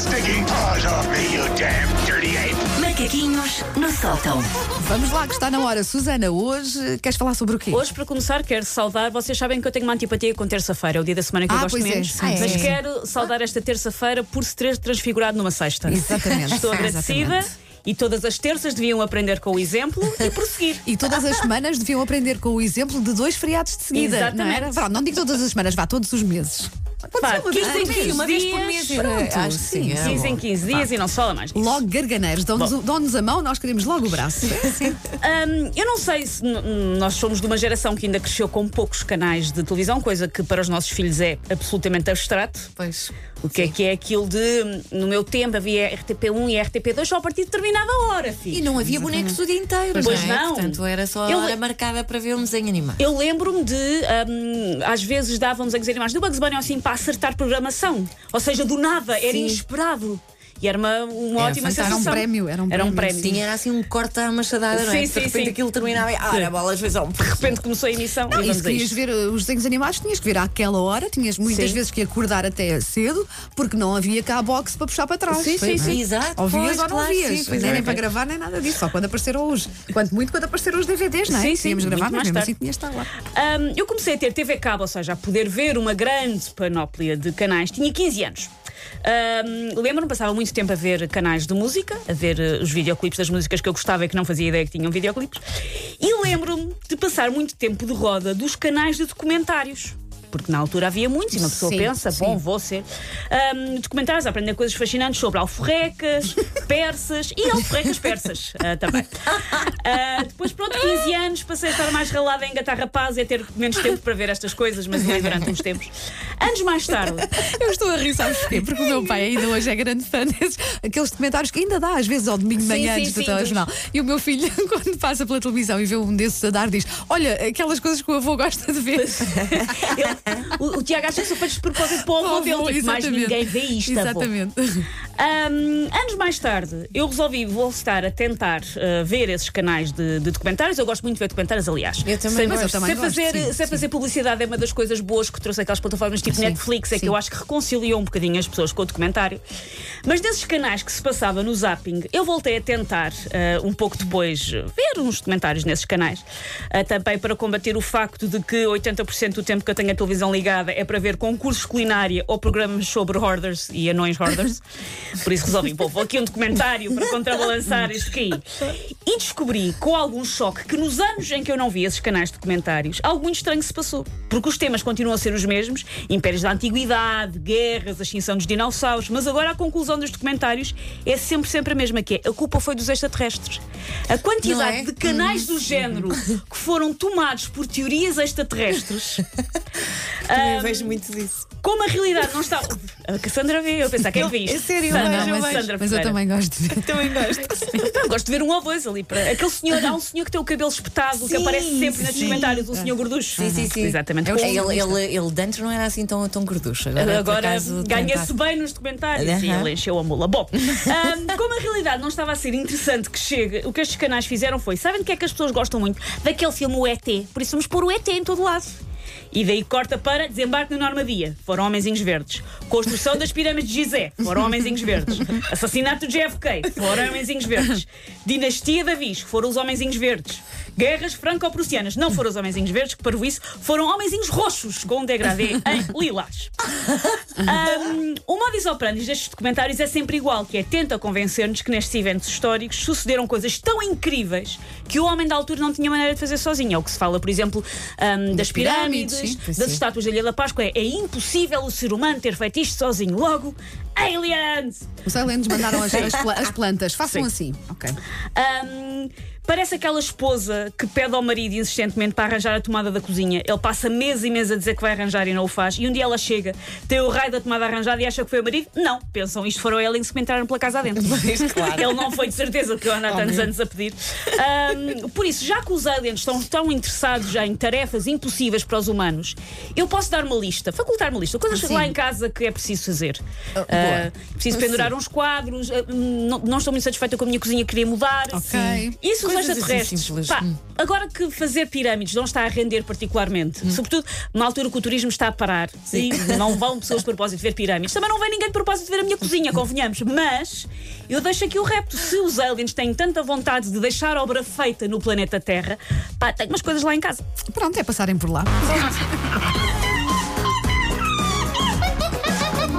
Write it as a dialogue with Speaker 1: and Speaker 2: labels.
Speaker 1: stinking paws off me, you damn dirty ape!
Speaker 2: Macaquinhos no sótão.
Speaker 3: Vamos lá, que está na hora. Susana, hoje queres falar sobre o quê?
Speaker 4: Hoje, para começar, quero saudar. Vocês sabem que eu tenho uma antipatia com terça-feira, é o dia da semana que eu
Speaker 3: Ah,
Speaker 4: gosto
Speaker 3: pois é.
Speaker 4: menos.
Speaker 3: Ah, é.
Speaker 4: Mas quero saudar esta terça-feira por se ter transfigurado numa sexta.
Speaker 3: Exatamente.
Speaker 4: Estou agradecida
Speaker 3: Exatamente.
Speaker 4: e todas as terças deviam aprender com o exemplo e prosseguir.
Speaker 3: E todas as semanas deviam aprender com o exemplo de dois feriados de seguida.
Speaker 4: Exatamente.
Speaker 3: Não, era? Vá, não digo todas as semanas, vá todos os meses.
Speaker 4: Pá,
Speaker 3: uma
Speaker 4: 15
Speaker 3: vez
Speaker 4: em
Speaker 3: por
Speaker 4: 15
Speaker 3: mês,
Speaker 5: uma vez por
Speaker 4: dias,
Speaker 5: mês.
Speaker 3: Pronto,
Speaker 5: era- acho que sim.
Speaker 3: sim,
Speaker 5: era
Speaker 4: 15
Speaker 5: bom.
Speaker 4: em 15 dias e não se fala mais disso.
Speaker 3: Logo garganeiros, dão-nos o- dão-nos a mão, nós queremos logo o braço.
Speaker 4: Hum, eu não sei se n- n- nós somos de uma geração que ainda cresceu com poucos canais de televisão, coisa que para os nossos filhos é absolutamente abstrato.
Speaker 3: Pois.
Speaker 4: O que é que é aquilo de. No meu tempo havia RTP1 e RTP2 só a partir de determinada hora, filho.
Speaker 5: E não havia bonecos o dia inteiro,
Speaker 4: Pois
Speaker 5: não é?
Speaker 4: não.
Speaker 5: Portanto, era só a
Speaker 4: Eu-
Speaker 5: hora marcada para ver um desenho animado.
Speaker 4: Eu lembro-me de, hum, às vezes davam desenhos animados do Bugs Bunny assim para acertar programação. Ou seja, do nada, era
Speaker 5: Sim.
Speaker 4: inesperado. E era uma, uma
Speaker 5: Era
Speaker 4: ótima sensação.
Speaker 3: Era um prémio, era um
Speaker 4: Era um
Speaker 3: prémio,
Speaker 4: prémio.
Speaker 5: Tinha era assim um corte à machadada, não é?
Speaker 4: Sim,
Speaker 5: de
Speaker 4: sim,
Speaker 5: repente
Speaker 4: sim.
Speaker 5: aquilo terminava e. Ah, era bolas, vezes
Speaker 4: De repente começou a emissão
Speaker 3: Não,
Speaker 4: e
Speaker 3: se
Speaker 4: a
Speaker 3: querias ver uh, os desenhos animados, tinhas que ver àquela hora, tinhas muitas
Speaker 4: Sim.
Speaker 3: vezes que acordar até cedo, porque não havia cá box para puxar para trás.
Speaker 4: Sim, sim,
Speaker 3: é?
Speaker 4: sim.
Speaker 5: Exato.
Speaker 3: Ouvias
Speaker 5: pois,
Speaker 3: ou não
Speaker 5: claro,
Speaker 3: ouvias?
Speaker 5: sim, pois
Speaker 3: nem,
Speaker 5: é.
Speaker 3: nem para gravar, nem nada disso. Só quando apareceram os. Quanto muito quando apareceram os DVDs, não é?
Speaker 4: Sim, sim,
Speaker 3: Tínhamos gravar, mas
Speaker 4: mais
Speaker 3: mesmo
Speaker 4: tarde.
Speaker 3: assim tinha estar lá.
Speaker 4: Eu comecei a ter TV cabo, ou seja, a poder ver uma grande panóplia de canais. Tinha 15 anos. Hum, Lembro-me, passava muito tempo a ver canais de música, a ver eh, os videoclipes das músicas que eu gostava e que não fazia ideia que tinham videoclipes. E lembro-me de passar muito tempo de roda dos canais de documentários. Porque na altura havia muitos e uma pessoa
Speaker 3: Sim,
Speaker 4: pensa,
Speaker 3: sim.
Speaker 4: bom, vou ser. Hum, documentários, aprender coisas fascinantes sobre alforrecas, persas e alforrecas persas ah, também. Ah, depois, pronto, 15 anos, passei a estar mais ralada em engatar rapaz e a ter menos tempo para ver estas coisas, mas ali durante uns tempos. Anos mais tarde,
Speaker 3: Eu estou a rir, sabes porquê? Porque o meu pai ainda hoje é grande fã desses aqueles documentários que ainda dá, às vezes, ao domingo de manhã
Speaker 4: sim,
Speaker 3: antes do telejornal. E o meu filho, quando passa pela televisão e vê um desses a dar, diz: Olha, aquelas coisas que o avô gosta de ver.
Speaker 4: ele- o, o Tiago acha que são feitos de propósito para o avô dele, tipo, mais
Speaker 3: Exatamente.
Speaker 4: ninguém vê isto, avô. Ahm, anos mais tarde, eu resolvi voltar a tentar ah, ver esses canais de, de documentários. Eu gosto muito de ver documentários, aliás.
Speaker 5: Eu também
Speaker 4: Sei-
Speaker 3: Mas eu também gosto,
Speaker 4: fazer,
Speaker 3: sim,
Speaker 4: fazer publicidade é uma das coisas boas que trouxe aquelas plataformas tipo
Speaker 3: Sim,
Speaker 4: Netflix, é que eu acho que reconciliou um bocadinho as pessoas com o documentário. Mas desses canais que se passava no zapping, eu voltei a tentar, ah, um pouco depois, ver uns documentários nesses canais. Ah, também para combater o facto de que 80% do tempo que eu tenho a televisão ligada é para ver concursos de culinária ou programas sobre hoarders e anões hoarders. Por isso resolvi, pô, vou aqui um documentário para contrabalançar isto aqui. E descobri, com algum choque, que nos anos em que eu não vi esses canais de documentários, algo muito estranho se passou. Porque os temas continuam a ser os mesmos: impérios da antiguidade, guerras, a extinção dos dinossauros, mas agora a conclusão dos documentários é sempre, sempre a mesma, que é a culpa foi dos extraterrestres. A quantidade
Speaker 5: é?
Speaker 4: de canais do género que foram tomados por teorias extraterrestres.
Speaker 5: Também vejo muito disso.
Speaker 4: Como a realidade não está. A Cassandra vê, eu pensar, quem vê isto?
Speaker 5: É sério,
Speaker 4: Sandra,
Speaker 5: vejo,
Speaker 4: mas. Sandra
Speaker 3: Mas eu também gosto de ver.
Speaker 5: Também gosto.
Speaker 4: Eu gosto de ver um ou dois ali. Para... Aquele senhor, há um senhor que tem o cabelo espetado, que
Speaker 5: Sim,
Speaker 4: aparece sempre nos
Speaker 5: sim.
Speaker 4: comentários, o senhor gorducho.
Speaker 5: Sim, sim, sim.
Speaker 4: Exatamente.
Speaker 5: É, ele, ele, ele de antes não era assim tão, tão gorducho. Agora,
Speaker 4: Agora ganha-se
Speaker 5: tenta-
Speaker 4: bem nos documentários e
Speaker 5: Aham.
Speaker 4: ele encheu a mula. Bom, ahm, como a realidade não estava a ser interessante que chegue, o que estes canais fizeram foi: sabem do que é que as pessoas gostam muito? Daquele filme O ET. Por isso vamos pôr o ET em todo lado. E daí corta para desembarque na Normandia. Foram homenzinhos verdes. Construção das pirâmides de Gizé. Foram homenzinhos verdes. Assassinato de JFK. Foram homenzinhos verdes. Dinastia da Viz. Foram os homenzinhos verdes. Guerras franco-prussianas. Não foram os homenzinhos verdes, que para isso foram homenzinhos roxos com um degradê em lilás. Um, modus operandi destes documentários é sempre igual, que é tenta convencer-nos que nestes eventos históricos sucederam coisas tão incríveis que o homem da altura não tinha maneira de fazer sozinho. É o que se fala, por exemplo, um, das
Speaker 3: pirâmides, sim.
Speaker 4: das
Speaker 5: Sim.
Speaker 4: estátuas da Ilha da Páscoa. É, é impossível o ser humano ter feito isto sozinho. Logo, aliens!
Speaker 3: Os aliens mandaram as, as pla- as plantas. Façam assim. Ok.
Speaker 4: Parece aquela esposa que pede ao marido insistentemente para arranjar a tomada da cozinha. Ele passa meses e meses a dizer que vai arranjar e não o faz. E um dia ela chega, tem o raio da tomada arranjada e acha que foi o marido. Não, pensam, isto foram aliens que entraram pela casa adentro. Ele não foi de certeza que eu ando há tantos anos a pedir. Por isso, já que os aliens estão tão interessados já em tarefas impossíveis para os humanos, eu posso dar uma lista, facultar uma lista, coisas
Speaker 3: Sim.
Speaker 4: lá em casa que é preciso fazer.
Speaker 3: Boa.
Speaker 4: Uh, preciso pendurar uns quadros, uh, não, não estou muito satisfeita com a minha cozinha, queria mudar.
Speaker 3: Ok.
Speaker 4: E se os
Speaker 5: assim
Speaker 4: extraterrestres.
Speaker 5: simples.
Speaker 4: Pá,
Speaker 5: Hum.
Speaker 4: agora que fazer pirâmides não está a render particularmente, sobretudo na altura que o turismo está a parar e não vão pessoas de propósito ver pirâmides, também não vem ninguém de propósito ver a minha cozinha, convenhamos. Mas eu deixo aqui o repto. Se os aliens têm tanta vontade de deixar obra feita no planeta Terra, pá, tenho umas coisas lá em casa.
Speaker 3: Pronto, é passarem por lá.